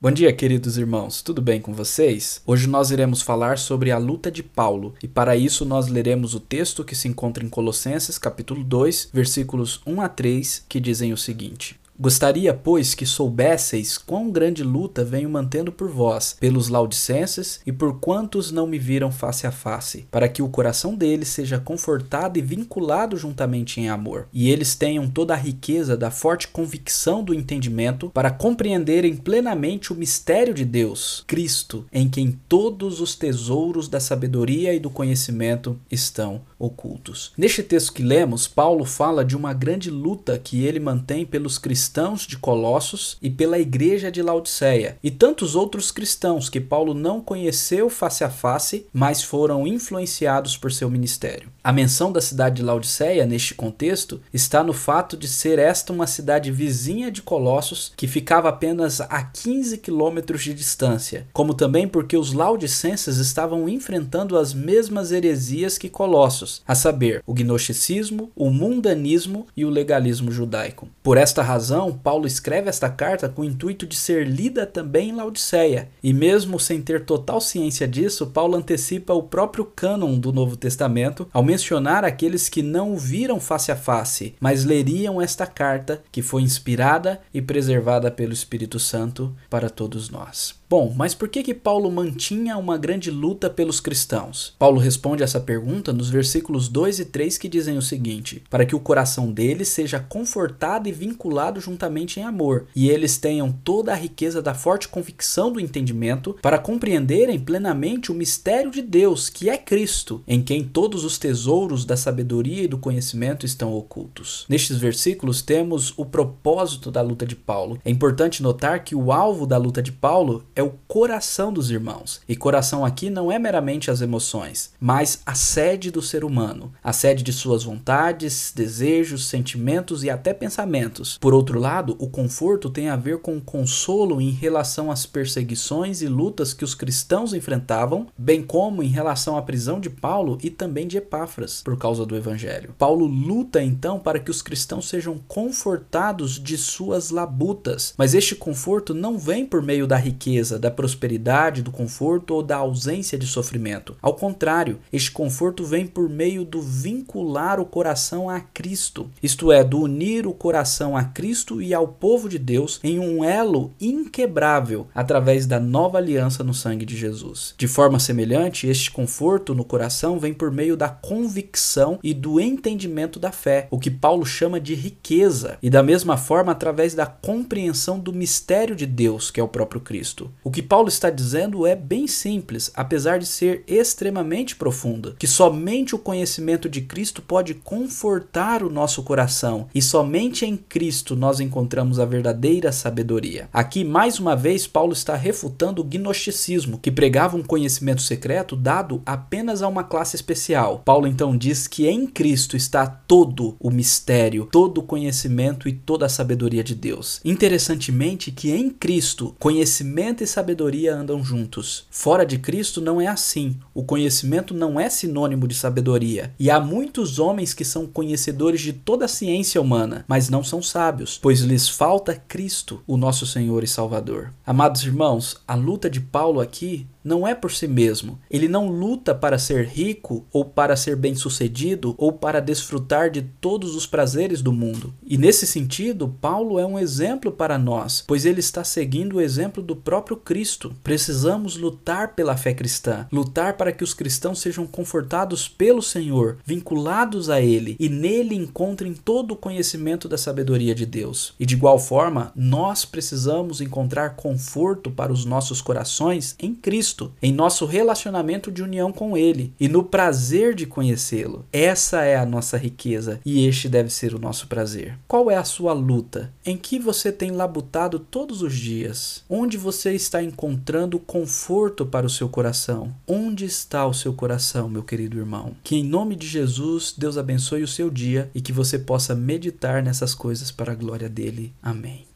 Bom dia, queridos irmãos, tudo bem com vocês? Hoje nós iremos falar sobre a luta de Paulo e para isso nós leremos o texto que se encontra em Colossenses, capítulo 2, versículos 1 a 3, que dizem o seguinte: Gostaria, pois, que soubesseis quão grande luta venho mantendo por vós, pelos laudicenses e por quantos não me viram face a face, para que o coração deles seja confortado e vinculado juntamente em amor, e eles tenham toda a riqueza da forte convicção do entendimento para compreenderem plenamente o mistério de Deus, Cristo, em quem todos os tesouros da sabedoria e do conhecimento estão ocultos. Neste texto que lemos, Paulo fala de uma grande luta que ele mantém pelos cristãos cristãos de Colossos e pela igreja de Laodiceia, e tantos outros cristãos que Paulo não conheceu face a face, mas foram influenciados por seu ministério. A menção da cidade de Laodiceia neste contexto está no fato de ser esta uma cidade vizinha de Colossos que ficava apenas a 15 quilômetros de distância, como também porque os laodicenses estavam enfrentando as mesmas heresias que Colossos, a saber, o gnosticismo, o mundanismo e o legalismo judaico. Por esta razão, razão, Paulo escreve esta carta com o intuito de ser lida também em Laodiceia. E mesmo sem ter total ciência disso, Paulo antecipa o próprio cânon do Novo Testamento ao mencionar aqueles que não o viram face a face, mas leriam esta carta que foi inspirada e preservada pelo Espírito Santo para todos nós. Bom, mas por que que Paulo mantinha uma grande luta pelos cristãos? Paulo responde essa pergunta nos versículos 2 e 3 que dizem o seguinte: para que o coração deles seja confortado e vinculado juntamente em amor, e eles tenham toda a riqueza da forte convicção do entendimento para compreenderem plenamente o mistério de Deus, que é Cristo, em quem todos os tesouros da sabedoria e do conhecimento estão ocultos. Nestes versículos temos o propósito da luta de Paulo. É importante notar que o alvo da luta de Paulo é o coração dos irmãos. E coração aqui não é meramente as emoções, mas a sede do ser humano, a sede de suas vontades, desejos, sentimentos e até pensamentos. Por outro lado, o conforto tem a ver com o consolo em relação às perseguições e lutas que os cristãos enfrentavam, bem como em relação à prisão de Paulo e também de Epáfras por causa do evangelho. Paulo luta então para que os cristãos sejam confortados de suas labutas, mas este conforto não vem por meio da riqueza riqueza, da prosperidade, do conforto ou da ausência de sofrimento. Ao contrário, este conforto vem por meio do vincular o coração a Cristo, isto é, do unir o coração a Cristo e ao povo de Deus em um elo inquebrável através da nova aliança no sangue de Jesus. De forma semelhante, este conforto no coração vem por meio da convicção e do entendimento da fé, o que Paulo chama de riqueza, e da mesma forma através da compreensão do mistério de Deus, que é o próprio Cristo. O que Paulo está dizendo é bem simples, apesar de ser extremamente profunda, que somente o conhecimento de Cristo pode confortar o nosso coração e somente em Cristo nós encontramos a verdadeira sabedoria. Aqui, mais uma vez, Paulo está refutando o gnosticismo, que pregava um conhecimento secreto dado apenas a uma classe especial. Paulo então diz que em Cristo está todo o mistério, todo o conhecimento e toda a sabedoria de Deus. Interessantemente, que em Cristo, conhecimento e sabedoria andam juntos. Fora de Cristo não é assim. O conhecimento não é sinônimo de sabedoria. E há muitos homens que são conhecedores de toda a ciência humana, mas não são sábios, pois lhes falta Cristo, o nosso Senhor e Salvador. Amados irmãos, a luta de Paulo aqui não é por si mesmo. Ele não luta para ser rico ou para ser bem-sucedido ou para desfrutar de todos os prazeres do mundo. E nesse sentido, Paulo é um exemplo para nós, pois ele está seguindo o exemplo do próprio Cristo. Precisamos lutar pela fé cristã, lutar para que os cristãos sejam confortados pelo Senhor, vinculados a ele e nele encontrem todo o conhecimento da sabedoria de Deus. E de igual forma, nós precisamos encontrar conforto para os nossos corações em Cristo Cristo, em nosso relacionamento de união com Ele e no prazer de conhecê-lo. Essa é a nossa riqueza e este deve ser o nosso prazer. Qual é a sua luta? Em que você tem labutado todos os dias? Onde você está encontrando conforto para o seu coração? Onde está o seu coração, meu querido irmão? Que em nome de Jesus, Deus abençoe o seu dia e que você possa meditar nessas coisas para a glória dele. Amém.